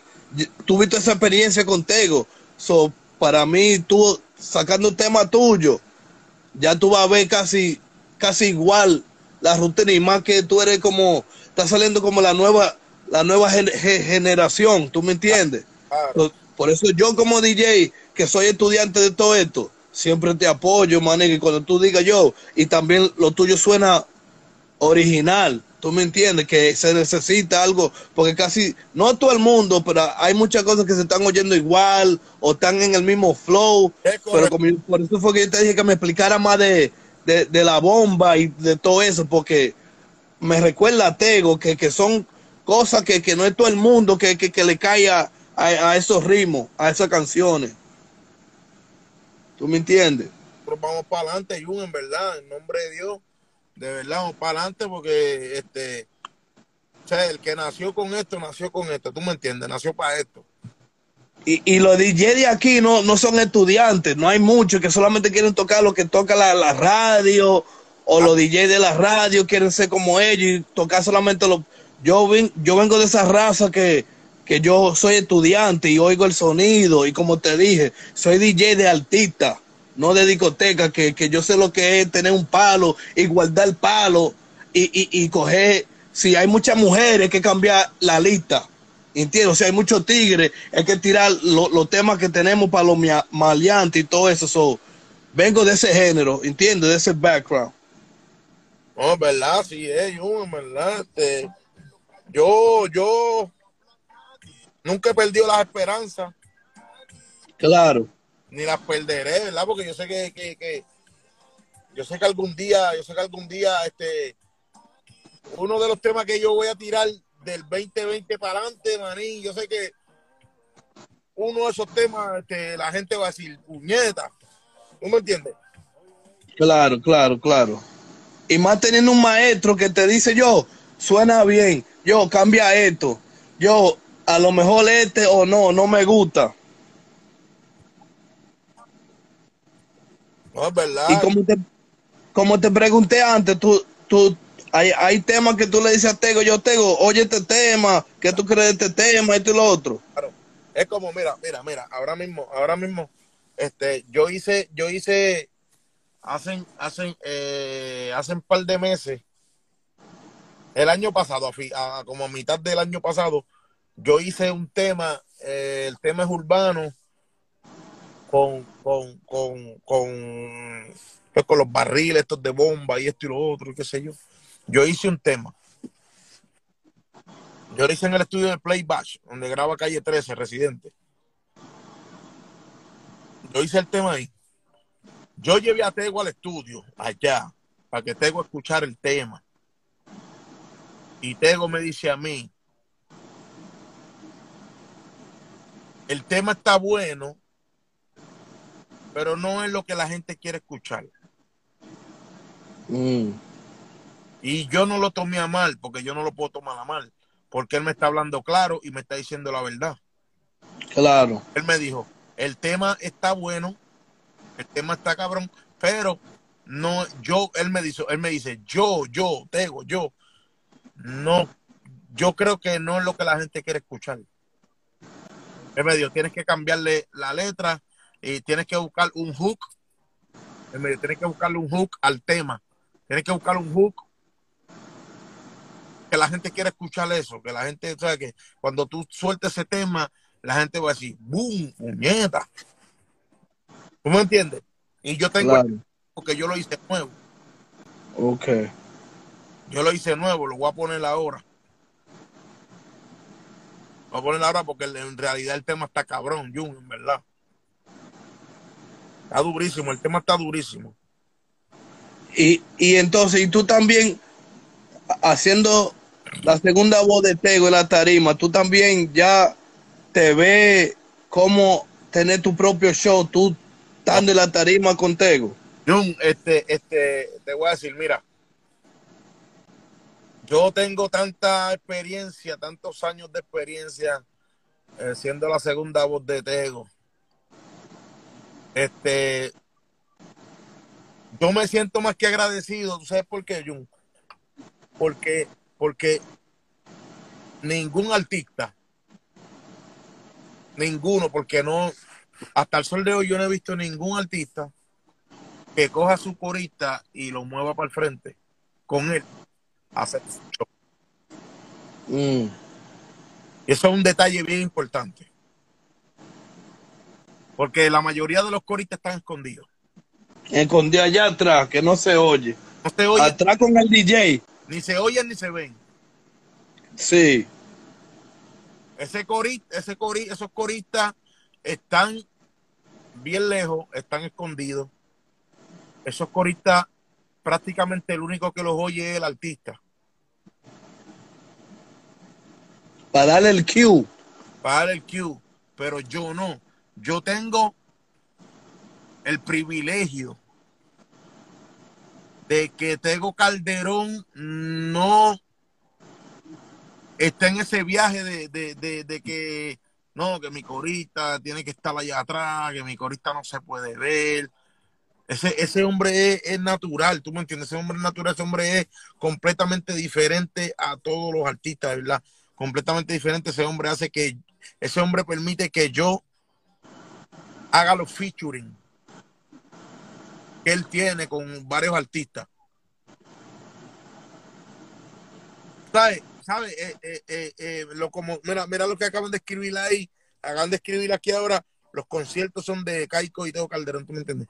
tuviste esa experiencia contigo, so, para mí tú sacando un tema tuyo, ya tú vas a ver casi, casi igual la rutina y más que tú eres como, estás saliendo como la nueva, la nueva generación, ¿tú me entiendes? Por eso yo como DJ, que soy estudiante de todo esto, siempre te apoyo, man, y cuando tú digas yo, y también lo tuyo suena original, Tú me entiendes que se necesita algo, porque casi, no todo el mundo, pero hay muchas cosas que se están oyendo igual o están en el mismo flow. Pero por eso fue que yo te dije que me explicara más de, la bomba y de todo eso, porque me recuerda a Tego que, que son cosas que, no es todo el mundo que, le cae a, a, esos ritmos, a esas canciones. ¿Tú me entiendes? Pero vamos para adelante, Jun, en verdad, en nombre de Dios de verdad, vamos para adelante porque este, o sea, el que nació con esto, nació con esto, tú me entiendes, nació para esto. Y, y los DJ de aquí no, no son estudiantes, no hay muchos que solamente quieren tocar lo que toca la, radio o los DJ de la radio quieren ser como ellos y tocar solamente los... Yo, ven, yo vengo de esa raza que, que yo soy estudiante y oigo el sonido y como te dije, soy DJ de artista no de discoteca, que, yo sé lo que es tener un palo y guardar palo y, y, y coger, si hay muchas mujeres, que cambiar la lista. Entiendo, si hay muchos tigres, hay que tirar los temas que tenemos para los maleantes y todo eso. vengo de ese género, entiendo, de ese background. No, verdad, sí, es, yo, verdad. Este, yo, yo nunca he perdido las esperanzas. Claro ni las perderé, ¿verdad? Porque yo sé que, que, yo sé que algún día, yo sé que algún día, este, uno de los temas que yo voy a tirar del 2020 para adelante, maní, yo sé que uno de esos temas, este, la gente va a decir, puñeta, ¿tú me entiendes? Claro, claro, claro. y más teniendo un maestro que te dice, yo, suena bien, yo, cambia esto, yo, a lo mejor este o no, no me gusta. No, es verdad. Y como te, como te pregunté antes, tú, tú, hay, hay temas que tú le dices a Tego, yo Tego, oye este tema, ¿qué tú crees de este tema, esto y lo otro? Claro. Es como, mira, mira, mira, ahora mismo, ahora mismo, este, yo hice, yo hice, hacen, hacen, eh, hace un par de meses, el año pasado, a, a, como a mitad del año pasado, yo hice un tema, eh, el tema es urbano, con, con, con, con, pues, con los barriles estos de bomba y esto y lo otro, qué sé yo. Yo hice un tema. Yo lo hice en el estudio de Playbash, donde graba Calle 13, Residente. Yo hice el tema ahí. Yo llevé a Tego al estudio, allá, para que Tego escuchara el tema. Y Tego me dice a mí, el tema está bueno, pero no es lo que la gente quiere escuchar. Mm. Y yo no lo tomé a mal, porque yo no lo puedo tomar a mal, porque él me está hablando claro y me está diciendo la verdad. Claro. Él me dijo, el tema está bueno, el tema está cabrón, pero no, yo, él me dice, él me dice, yo, yo, Tego, yo, no, yo creo que no es lo que la gente quiere escuchar. Él me dijo, tienes que cambiarle la letra y tienes que buscar un hook. Él me dijo, tienes que buscarle un hook al tema. Tienes que buscar un hook que la gente quiera escuchar eso, que la gente, o sea, que cuando tú sueltes ese tema, la gente va a decir, ¡boom! ¡Puñeta! ¿Tú me entiendes? Y yo tengo Claro. porque yo lo hice nuevo. Ok. Yo lo hice nuevo, lo voy a poner ahora. Voy a poner ahora porque en realidad el tema está cabrón, Jun, en verdad. Está durísimo, el tema está durísimo. Y, y entonces, y tú también haciendo la segunda voz de Tego en la tarima, tú también ya te ves como tener tu propio show, tú estando en la tarima con Tego. Jun, este, este, te voy a decir, mira, yo tengo tanta experiencia, tantos años de experiencia eh, siendo la segunda voz de Tego. Este, yo me siento más que agradecido, ¿tú sabes por qué, Jun? Porque, porque ningún artista, ninguno, porque no, hasta el sol de hoy yo no he visto ningún artista que coja su corista y lo mueva para el frente con él hacer su show. Mm, eso es un detalle bien importante. Porque la mayoría de los coristas están escondidos. Escondido allá atrás, que no se oye. No se oyen, Atrás con el DJ. ni se oyen ni se ven. Sí. Ese corista, ese cori, esos coristas están bien lejos, están escondidos. Esos coristas, prácticamente el único que los oye es el artista. Para darle el cue. para dar el cue, pero yo no. Yo tengo el privilegio de que Tego Calderón no está en ese viaje de, de- de- de que no, que mi corista tiene que estar allá atrás, que mi corista no se puede ver. Ese, ese hombre es, natural, tú me entiendes, ese hombre es natural, ese hombre es completamente diferente a todos los artistas, ¿verdad? Completamente diferente, ese hombre hace que, ese hombre permite que yo haga los featuring que él tiene con varios artistas. ¿Sabes? ¿Sabes? Eh, eh, eh, lo mira, mira lo que acaban de escribir ahí, acaban de escribir aquí ahora, los conciertos son de Caico y Teo Calderón, ¿tú me entiendes?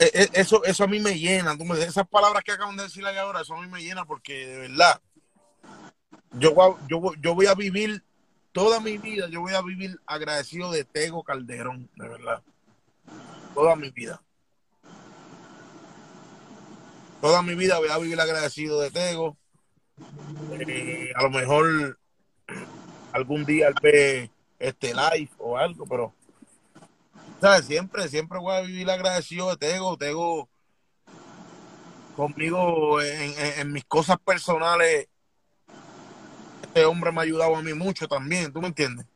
Eh, eh, eso, eso a mí me llena, esas palabras que acaban de decir ahí ahora, eso a mí me llena porque de verdad, yo, yo, yo voy a vivir toda mi vida, yo voy a vivir agradecido de Tego Calderón, de verdad. Toda mi vida. Toda mi vida voy a vivir agradecido de Tego. Eh, a lo mejor algún día él ve este live o algo, pero ¿sabes? Siempre, siempre voy a vivir agradecido de Tego. Tego, conmigo en, mis cosas personales, este hombre me ha ayudado a mí mucho también, ¿tú me entiendes?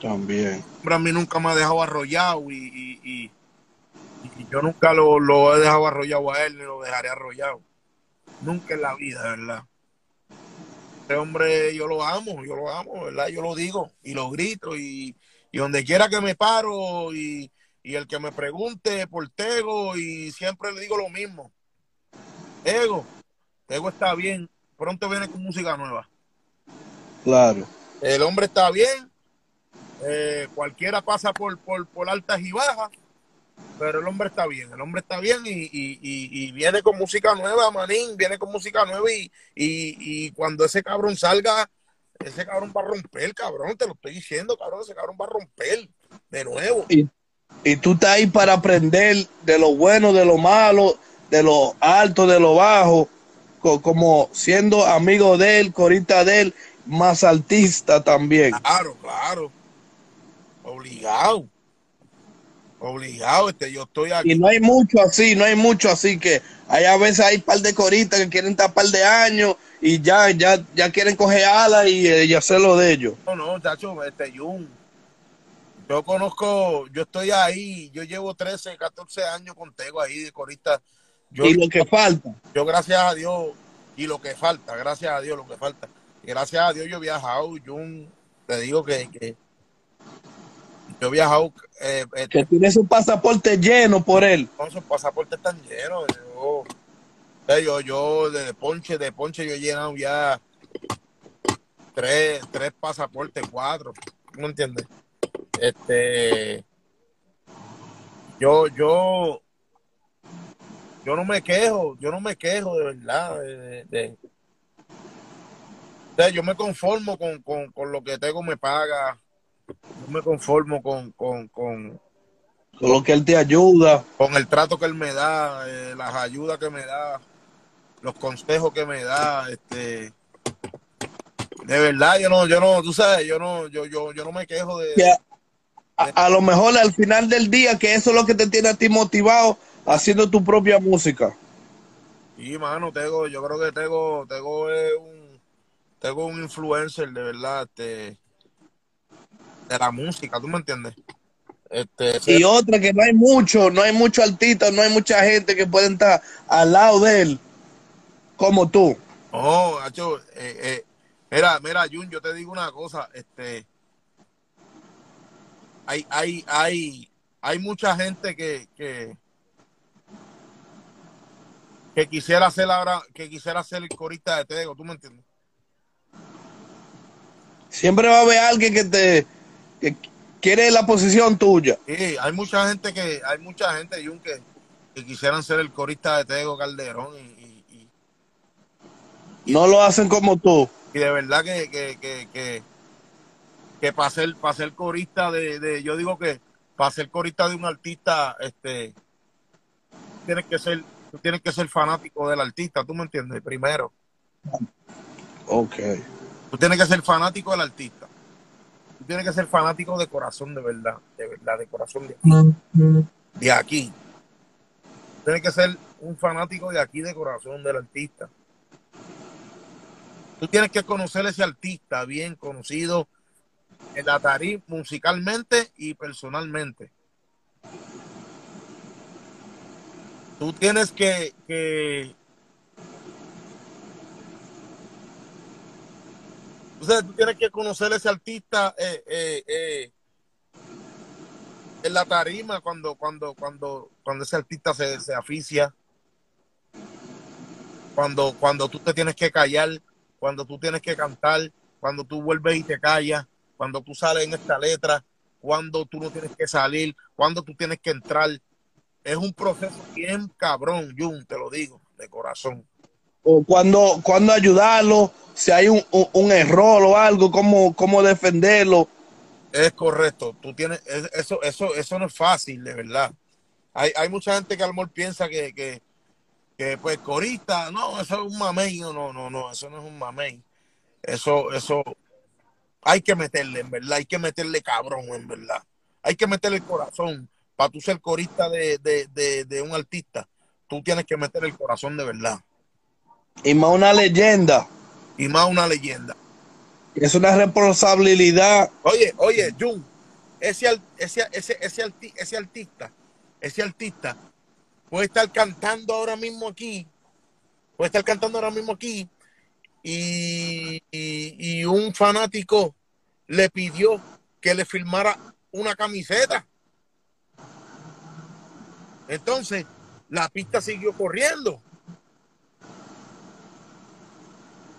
También. Hombre a mí nunca me ha dejado arrollado y, yo nunca lo, lo, he dejado arrollado a él ni lo dejaré arrollado. Nunca en la vida, ¿verdad? Este hombre yo lo amo, yo lo amo, ¿verdad? Yo lo digo y lo grito y, y donde quiera que me paro y, y el que me pregunte por Tego y siempre le digo lo mismo. Tego, Tego está bien, pronto viene con música nueva. Claro. El hombre está bien, eh, cualquiera pasa por, por, por, altas y bajas, pero el hombre está bien, el hombre está bien y, y, viene con música nueva, Manín, viene con música nueva y, y, cuando ese cabrón salga, ese cabrón va a romper, cabrón, te lo estoy diciendo, cabrón, ese cabrón va a romper de nuevo. Y, y tú estás ahí para aprender de lo bueno, de lo malo, de lo alto, de lo bajo, como siendo amigo de él, corita de él, más artista también. Claro, claro. Obligado. Obligado, este, yo estoy aquí. Y no hay mucho así, no hay mucho así que hay a veces hay par de coritas que quieren estar par de años y ya, ya, ya quieren coger alas y, y hacerlo de ellos. No, no, chacho, este Jun, yo conozco, yo estoy ahí, yo llevo 13, 14 años contigo ahí de corista. y lo que falta. Yo gracias a Dios, y lo que falta, gracias a Dios, lo que falta. gracias a Dios yo he viajado, yo te digo que, yo he viajado. Eh, eh, que tiene su pasaporte lleno por él. No, su pasaporte están llenos. Yo, yo, yo de Ponche, de Ponche yo he llenado ya tres, tres pasaportes, cuatro. ¿No entiendes? Este, yo, yo, yo no me quejo, yo no me quejo de verdad. De, yo me conformo con, con, lo que tengo me paga. Yo me conformo con, con, con, lo que él te ayuda. Con el trato que él me da, eh, las ayudas que me da, los consejos que me da, este de verdad yo no yo no tú sabes yo no yo yo, yo no me quejo de, a, lo mejor al final del día, que eso es lo que te tiene a ti motivado haciendo tu propia música. Sí, mano, tengo, yo creo que tengo, tengo un, tengo un influencer de verdad, este, de la música, ¿tú me entiendes? Este, y otra que no hay mucho, no hay mucho artista, no hay mucha gente que pueden estar al lado de él, como tú. Oh, Hacho, eh, eh, mira, mira, Jun, yo te digo una cosa, este, hay, hay, hay, hay mucha gente que, que, que quisiera hacer ahora, que quisiera ser el corista de Tego, ¿tú me entiendes? Siempre va a haber alguien que te que quiere la posición tuya. Sí, hay mucha gente que, hay mucha gente, Jun, que, que quisieran ser el corista de Tego Calderón y, no lo hacen como tú. Y de verdad que, que, que que para ser, para ser corista de, de, yo digo que para ser corista de un artista, este, tienes que ser, tú tienes que ser fanático del artista, ¿tú me entiendes? Primero. Ok. Tú tienes que ser fanático del artista. Tú tienes que ser fanático de corazón, de verdad, de verdad, de corazón de aquí. De aquí. Tienes que ser un fanático de aquí, de corazón del artista. Tú tienes que conocer ese artista bien conocido, en la tarima musicalmente y personalmente. Tú tienes que, que tú tienes que conocer a ese artista eh, eh, eh, en la tarima cuando, cuando, cuando, cuando ese artista se, se aficia, cuando, cuando tú te tienes que callar, cuando tú tienes que cantar, cuando tú vuelves y te callas, cuando tú sales en esta letra, cuando tú no tienes que salir, cuando tú tienes que entrar. Es un proceso bien cabrón, Jun, te lo digo, de corazón. O cuando, cuando ayudarlo, si hay un, error o algo, cómo, cómo defenderlo. Es correcto, tú tienes, eso, eso, eso no es fácil, de verdad. Hay, hay mucha gente que al piensa que, que, que, pues corista, no, eso es un mamey, no, no, no, eso no es un mamey. Eso, eso, hay que meterle, en verdad, hay que meterle cabrón, en verdad. Hay que meterle el corazón para tú ser corista de, un artista. tú tienes que meter el corazón de verdad. Y más una leyenda. Y más una leyenda. Es una responsabilidad. Oye, oye, Jun, ese, ese, ese, ese, ese artista, ese artista puede estar cantando ahora mismo aquí, puede estar cantando ahora mismo aquí y, y, un fanático le pidió que le filmara una camiseta. Entonces, la pista siguió corriendo.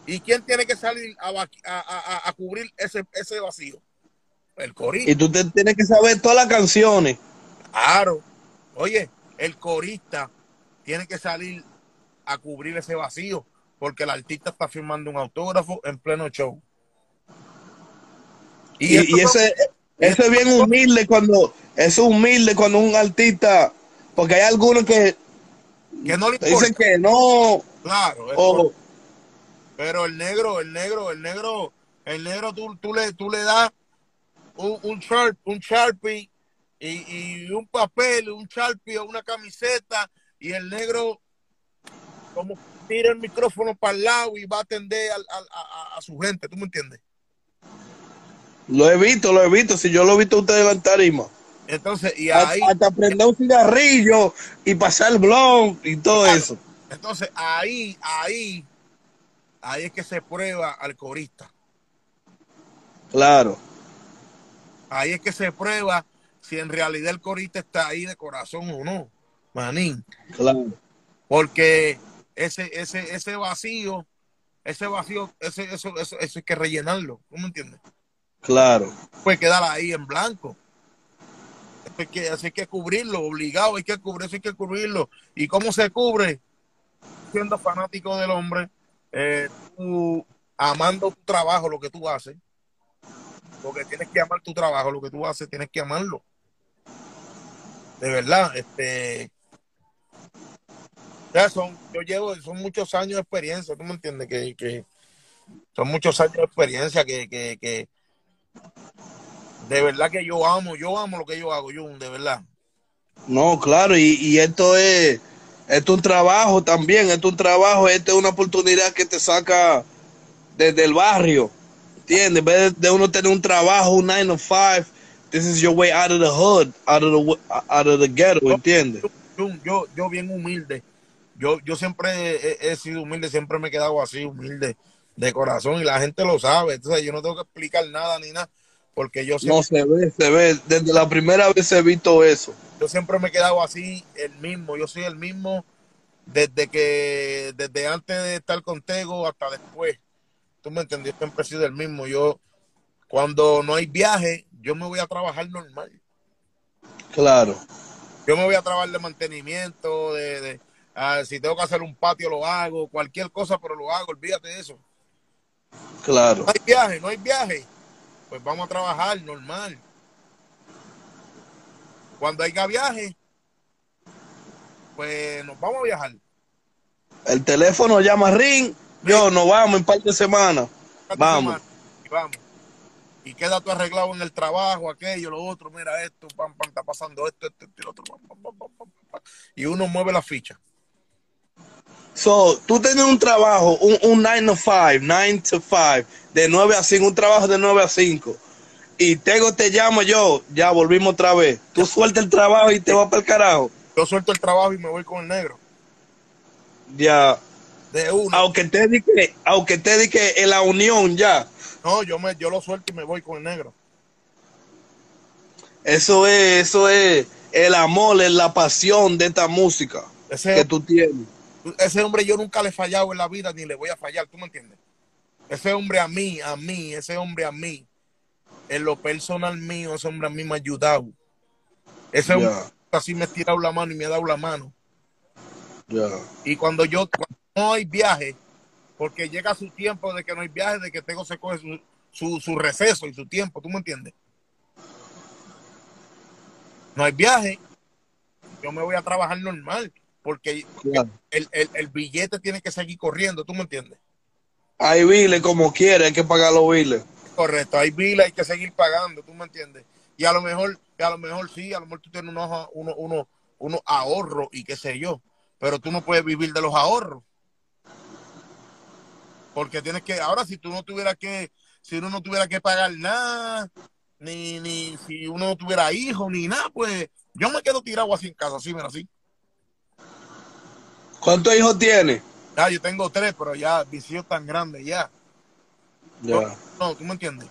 ¿Y quién tiene que salir a, cubrir ese, ese vacío? El corista. Y tú te tienes que saber todas las canciones. Claro. Oye, el corista tiene que salir a cubrir ese vacío porque el artista está firmando un autógrafo en pleno show. Y, ese, ese es bien humilde cuando, es humilde cuando un artista, porque hay algunos que, que no le dicen que no. Claro, pero el negro, el negro, el negro, el negro, tú, tú le, tú le das un, un, un sharpie y, un papel, un sharpie o una camiseta y el negro como tira el micrófono para el lado y va a atender a, su gente, ¿tú me entiendes? Lo he visto, lo he visto, si yo lo he visto usted en la tarima. Entonces, y ahí... Hasta prender un cigarrillo y pasar el blog y todo eso. Entonces, ahí, ahí, ahí es que se prueba al corista. Claro. Ahí es que se prueba si en realidad el corista está ahí de corazón o no, manín. Claro. Porque ese, ese, ese vacío, ese vacío, ese, eso, eso, eso hay que rellenarlo, ¿cómo me entiendes? Claro. Puede quedar ahí en blanco. Hay que, hay que cubrirlo, obligado, hay que cubrir, hay que cubrirlo. ¿Y cómo se cubre? Siendo fanático del hombre, eh, amando tu trabajo, lo que tú haces, porque tienes que amar tu trabajo, lo que tú haces, tienes que amarlo de verdad, este, ya son, yo llevo, son muchos años de experiencia, tú me entiendes, que, que son muchos años de experiencia que, que, que, de verdad que yo amo, yo amo lo que yo hago, yo, de verdad. No, claro, y, y esto es, esto es un trabajo también, esto es un trabajo, esto es una oportunidad que te saca desde el barrio, ¿entiendes? En vez de uno tener un trabajo, un 9 to 5, this is your way out of the hood, out of the, out of the ghetto, ¿entiendes? Yo, yo, bien humilde. Yo, yo siempre he, sido humilde, siempre me he quedado así, humilde, de corazón, y la gente lo sabe. Entonces, yo no tengo que explicar nada ni nada, porque yo siempre, No, se ve, se ve. Desde la primera vez he visto eso. Yo siempre me he quedado así, el mismo. Yo soy el mismo desde que, desde antes de estar contigo hasta después. Tú me entendiste, siempre he sido el mismo. Yo, cuando no hay viaje, yo me voy a trabajar normal. Claro. Yo me voy a trabajar de mantenimiento, de, ah, si tengo que hacer un patio lo hago, cualquier cosa, pero lo hago, olvídate de eso. Claro. No hay viaje, no hay viaje. Pues vamos a trabajar normal. Cuando haya viaje, pues nos vamos a viajar. El teléfono llama Ring, yo nos vamos en par de semanas. Vamos. vamos y queda todo arreglado en el trabajo, aquello, lo otro, mira esto, pam, pam, está pasando esto, esto, esto y lo otro, y uno mueve la ficha. So, tú tienes un trabajo, un, 9 to 5, 9 to 5, de 9 a 5, un trabajo de 9 a 5. Y Tego te llamo yo, ya volvimos otra vez. Tú sueltas el trabajo y te vas para el carajo. Yo suelto el trabajo y me voy con el negro. Ya. De uno. Aunque te dije, aunque te dije en la unión ya. No, yo me, yo lo suelto y me voy con el negro. Eso es, eso es el amor, es la pasión de esta música que tú tienes. Ese hombre yo nunca le he fallado en la vida ni le voy a fallar, ¿tú me entiendes? Ese hombre a mí, a mí, ese hombre a mí, en lo personal mío, ese hombre a mí me ha ayudado. Ese hombre así me ha tirado la mano y me ha dado la mano. Y cuando yo cuando no hay viaje, porque llega su tiempo de que no hay viaje, de que tengo se coge su, su, receso y su tiempo, ¿tú me entiendes? No hay viaje, yo me voy a trabajar normal, porque el, billete tiene que seguir corriendo, ¿tú me entiendes? Hay biles como quiera, hay que pagar los biles. Correcto, hay biles, hay que seguir pagando, ¿tú me entiendes? Y a lo mejor, a lo mejor sí, a lo mejor tú tienes unos, uno, uno, uno ahorros y qué sé yo, pero tú no puedes vivir de los ahorros. Porque tienes que, ahora si tú no tuvieras que, si uno no tuviera que pagar nada, ni, ni si uno no tuviera hijos, ni nada, pues yo me quedo tirado así en casa, así, mira, así. ¿Cuántos hijos tiene? Ah, yo tengo tres, pero ya mis hijos tan grandes ya. Ya. No, ¿tú me entiendes?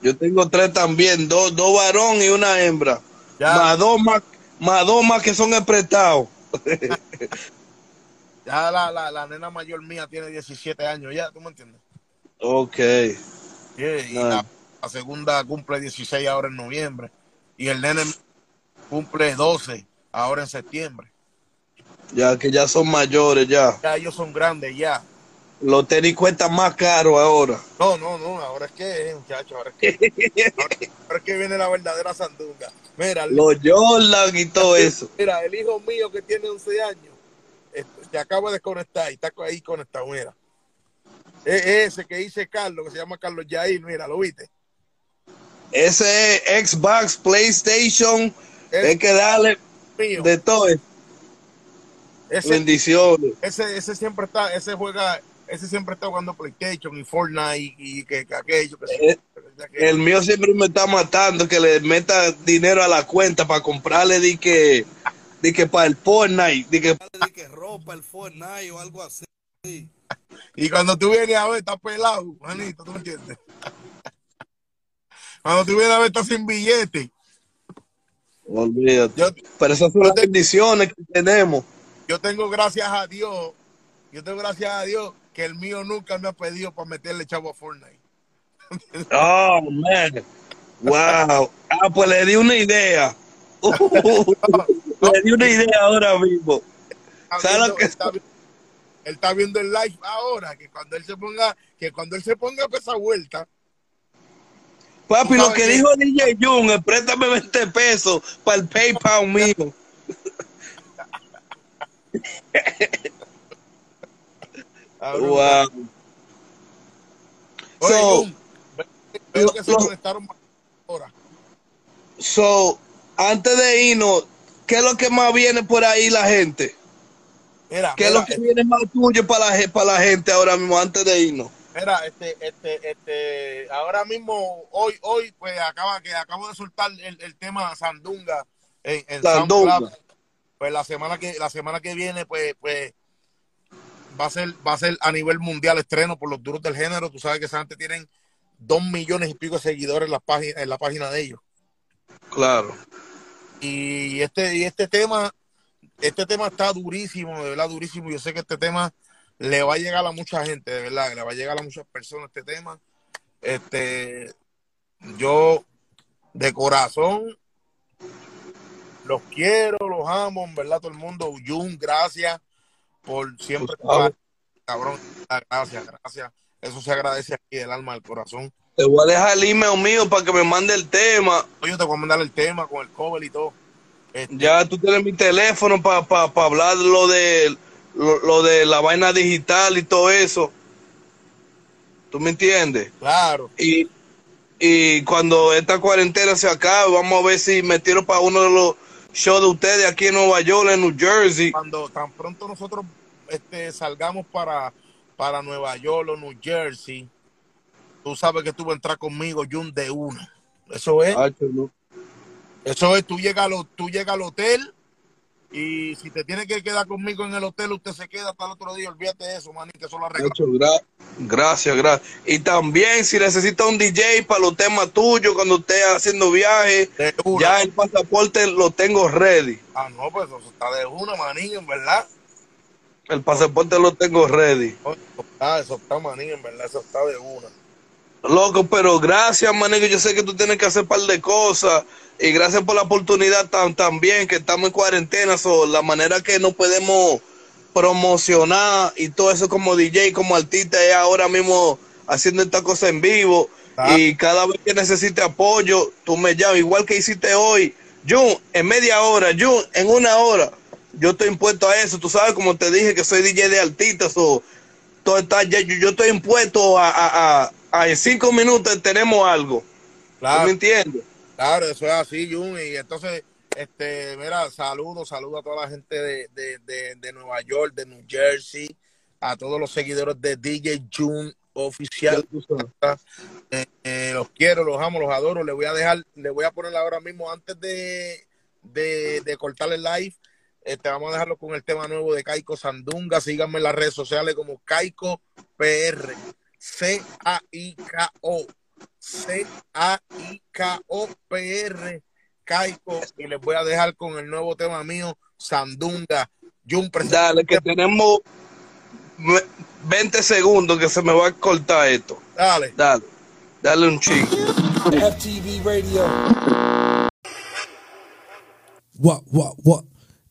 Yo tengo tres también, dos, dos varón y una hembra. Ya. Más dos más, más dos más que son emprestados. Ya la, la, la nena mayor mía tiene 17 años ya, ¿tú me entiendes? ok. Yeah, y la, la segunda cumple 16 ahora en noviembre. Y el nene cumple 12 ahora en septiembre. Ya que ya son mayores ya. Ya ellos son grandes ya. Los tenis cuestan más caro ahora. No, no, no, ahora es que, muchachos, ahora es que, ahora, ahora es que viene la verdadera sandunga. Mira, Los Jordan y todo eso. mira, el hijo mío que tiene 11 años, se acaba de desconectar y está ahí conectado, mira. Es ese que dice Carlos, que se llama Carlos Yair, mira, ¿lo viste? Ese es Xbox, PlayStation. Es Hay que darle mío. de todo. Ese, Bendiciones. ese, ese siempre está, ese juega, ese siempre está jugando PlayStation y Fortnite y, y que, que aquello, que, Eh, que aquello. El mío siempre me está matando que le meta dinero a la cuenta para comprarle di que, di que para el Fortnite, di que, di que ropa el Fortnite o algo así. Y cuando tú vienes a ver, está pelado, manito, ¿tú me entiendes? Cuando tú vienes a ver, está sin billete. Olvídate. Yo, Pero esas son las bendiciones que tenemos. yo tengo gracias a Dios, yo tengo gracias a Dios que el mío nunca me ha pedido para meterle chavo a Fortnite. Oh, man. Wow. Ah, pues le di una idea. le di una idea ahora mismo. ¿Sabes lo que- está él está viendo el live ahora, que cuando él se ponga, que cuando él se ponga para esa vuelta, Papi, lo que dijo DJ Jun, préstame 20 pesos para el PayPal mío. Wow. Oye, So- Jun, veo que se conectaron ahora. So, antes de irnos, ¿qué es lo que más viene por ahí la gente? Mira, ¿Qué es lo que viene más tuyo para la, para la gente ahora mismo, antes de irnos? Mira, este, este, este, ahora mismo, hoy, hoy, pues acaba que acabo de soltar el, el tema Sandunga en, en Sandunga. Pues la semana que, la semana que viene, pues, pues, va a ser, va a ser a nivel mundial estreno por los duros del género. Tú sabes que esa gente tienen dos millones y pico de seguidores en la página, en la página de ellos. Claro. Y este, y este tema, este tema está durísimo, de verdad durísimo. Yo sé que este tema le va a llegar a mucha gente, de verdad, le va a llegar a muchas personas este tema. Este, yo de corazón los quiero, los amo, en verdad, todo el mundo. Jun, gracias por siempre cabrón. Gracias, gracias. Eso se agradece aquí del alma, del corazón. Te voy a dejar el email mío para que me mande el tema. Yo te voy a mandar el tema con el cover y todo. Este, Ya tú tienes mi teléfono para hablar lo de, lo, lo de la vaina digital y todo eso. ¿Tú me entiendes? claro. Y, y cuando esta cuarentena se acabe, vamos a ver si me tiro para uno de los shows de ustedes aquí en Nueva York, en New Jersey. cuando tan pronto nosotros este, salgamos para, para Nueva York o New Jersey, tú sabes que tú vas a entrar conmigo, Jun, de una. Eso es, no. eso es, tú llegas, al, ho- tú llegas al hotel y si te tienes que quedar conmigo en el hotel, usted se queda hasta el otro día, olvídate de eso, man, que eso lo gra- gracias, gracias. Y también si necesita un DJ para los temas tuyos cuando esté haciendo una. ya el pasaporte lo tengo ready. Ah, no, pues eso está de una, manín, en verdad. El pasaporte lo tengo ready. Eso está, eso está, manín, en verdad, eso está de una. Loco, pero gracias, manico. Yo sé que tú tienes que hacer un par de cosas. Y gracias por la oportunidad tan, también que estamos en cuarentena. So, la manera que nos podemos promocionar y todo eso como DJ, como artista, es ahora mismo haciendo esta cosa en vivo. Ah. Y cada vez que necesite apoyo, tú me llamas. Igual que hiciste hoy. Jun, en media hora. Jun, en una hora. Yo estoy impuesto a eso. Tú sabes, como te dije, que soy DJ de artistas. So, todo está, ya- yo, yo estoy impuesto a, a, a- a en cinco minutos tenemos algo. ¿Tú Claro. me entiendes? Claro, eso es así, Jun. Y entonces, Este, mira, saludos, saludos a toda la gente de, de, de, Nueva York, de New Jersey, a todos los seguidores de DJ June oficial. Eh, eh, los quiero, los amo, los adoro. Le voy a dejar, le voy a poner ahora mismo antes de, de, de cortar el live. Este, vamos a dejarlo con el tema nuevo de Caico Sandunga. Síganme en las redes sociales como Caico PR. C-A-I-K-O. C-A-I-K-O-P-R. Caico. Y les voy a dejar con el nuevo tema mío, Sandunga. Dale, que tenemos 20 segundos que se me va a cortar esto. Dale. Dale. Dale un chico. FTV Radio. What, what, what?